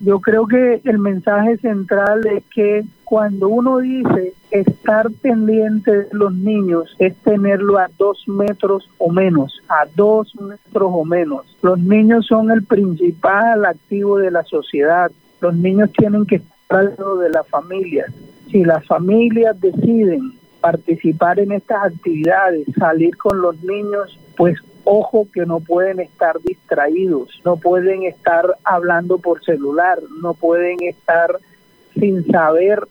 Yo creo que el mensaje central es que cuando uno dice estar pendiente de los niños es tenerlo a dos metros o menos, a dos metros o menos. Los niños son el principal activo de la sociedad. Los niños tienen que estar al lado de la familia. Si las familias deciden participar en estas actividades, salir con los niños, pues ojo que no pueden estar distraídos, no pueden estar hablando por celular, no pueden estar sin saber,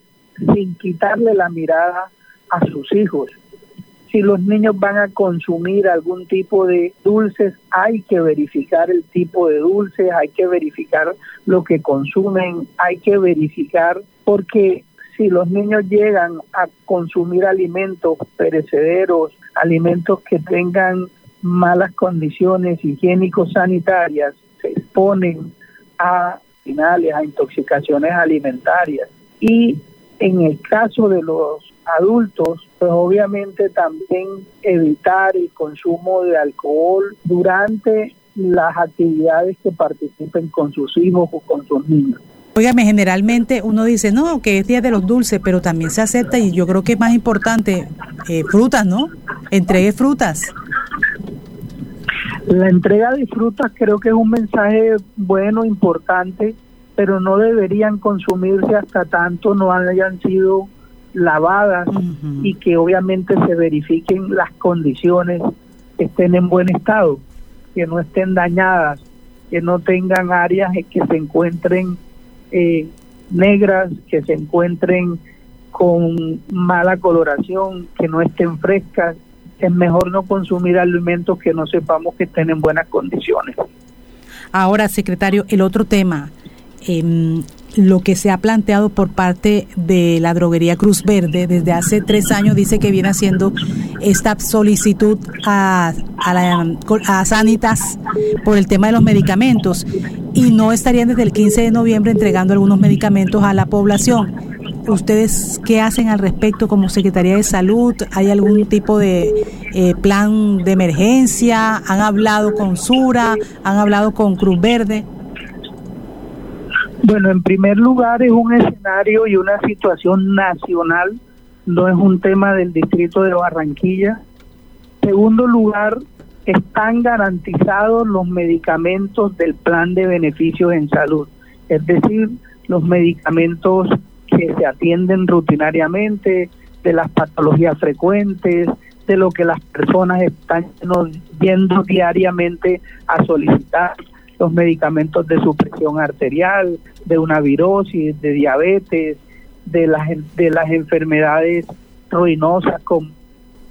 sin quitarle la mirada a sus hijos. Si los niños van a consumir algún tipo de dulces, hay que verificar el tipo de dulces, hay que verificar lo que consumen, hay que verificar porque si los niños llegan a consumir alimentos perecederos, alimentos que tengan malas condiciones higiénico-sanitarias, se exponen a finales, a intoxicaciones alimentarias. Y en el caso de los adultos, pues obviamente también evitar el consumo de alcohol durante las actividades que participen con sus hijos o con sus niños. Óigame, generalmente uno dice, no, que es día de los dulces, pero también se acepta y yo creo que es más importante eh, frutas, ¿no? Entregue frutas. La entrega de frutas creo que es un mensaje bueno, importante, pero no deberían consumirse hasta tanto no hayan sido lavadas y que obviamente se verifiquen las condiciones, que estén en buen estado, que no estén dañadas, que no tengan áreas que se encuentren eh, negras, que se encuentren con mala coloración, que no estén frescas. Es mejor no consumir alimentos que no sepamos que estén en buenas condiciones. Ahora, secretario, el otro tema, eh, lo que se ha planteado por parte de la droguería Cruz Verde desde hace tres años dice que viene haciendo esta solicitud a, a, Sanitas por el tema de los medicamentos y no estarían desde el 15 de noviembre entregando algunos medicamentos a la población. ¿Ustedes qué hacen al respecto como Secretaría de Salud? ¿Hay algún tipo de eh, plan de emergencia? ¿Han hablado con Sura? ¿Han hablado con Cruz Verde? Bueno, en primer lugar es un escenario y una situación nacional, no es un tema del distrito de Barranquilla. Segundo lugar, están garantizados los medicamentos del plan de beneficios en salud, es decir, los medicamentos que se atienden rutinariamente, de las patologías frecuentes, de lo que las personas están yendo diariamente a solicitar los medicamentos de supresión arterial, de una virosis, de diabetes, de las, de las enfermedades ruinosas como,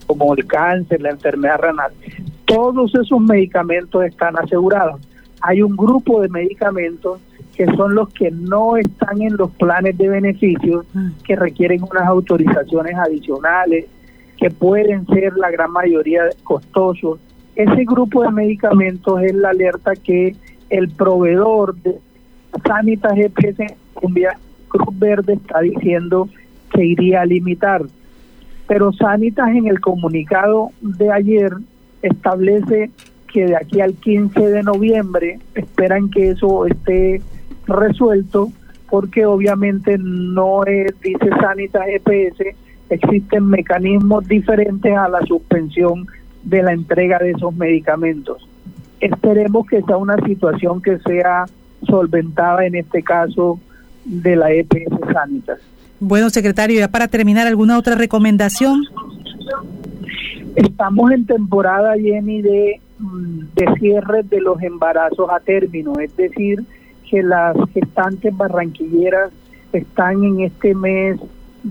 como el cáncer, la enfermedad renal. Todos esos medicamentos están asegurados. Hay un grupo de medicamentos que son los que no están en los planes de beneficios, mm. que requieren unas autorizaciones adicionales, que pueden ser la gran mayoría costosos. Ese grupo de medicamentos es la alerta que el proveedor de Sanitas GPS Colombia, Cruz Verde, está diciendo que iría a limitar. Pero Sanitas en el comunicado de ayer establece que de aquí al 15 de noviembre esperan que eso esté resuelto porque obviamente no es, dice Sanitas GPS, existen mecanismos diferentes a la suspensión de la entrega de esos medicamentos. Esperemos que sea una situación que sea solventada en este caso de la EPS Sanitas. Bueno, secretario, ya para terminar, ¿alguna otra recomendación? Estamos en temporada, Jenny, de, de cierre de los embarazos a término, es decir, que las gestantes barranquilleras están en este mes,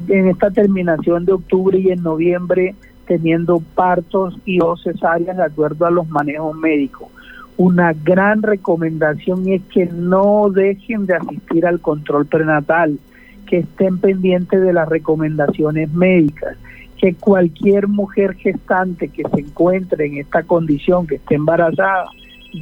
en esta terminación de octubre y en noviembre, teniendo partos y o cesáreas de acuerdo a los manejos médicos. Una gran recomendación es que no dejen de asistir al control prenatal, que estén pendientes de las recomendaciones médicas, que cualquier mujer gestante que se encuentre en esta condición, que esté embarazada,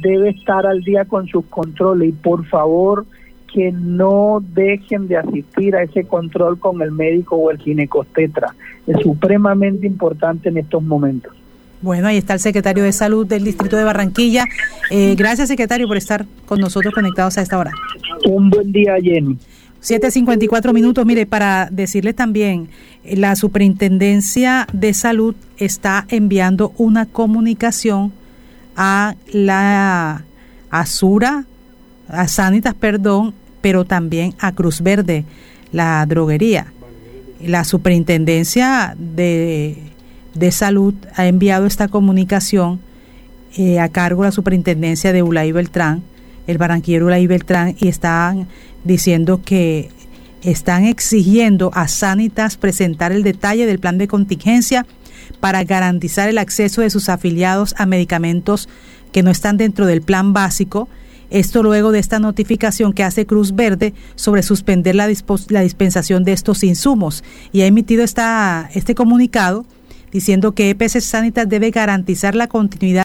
debe estar al día con sus controles y por favor que no dejen de asistir a ese control con el médico o el ginecostetra. Es supremamente importante en estos momentos. Bueno, ahí está el secretario de Salud del Distrito de Barranquilla. Eh, gracias, secretario, por estar con nosotros conectados a esta hora. Un buen día, Jenny. 7.54 minutos. Mire, para decirle también, la Superintendencia de Salud está enviando una comunicación a la Asura, a Sanitas, perdón, pero también a Cruz Verde, la droguería. La Superintendencia de de Salud ha enviado esta comunicación eh, a cargo de la superintendencia de Ulay Beltrán, el barranquillero Ulay Beltrán, y están diciendo que están exigiendo a Sanitas presentar el detalle del plan de contingencia para garantizar el acceso de sus afiliados a medicamentos que no están dentro del plan básico. Esto luego de esta notificación que hace Cruz Verde sobre suspender la, la dispensación de estos insumos y ha emitido esta, este comunicado diciendo que EPS Sanitas debe garantizar la continuidad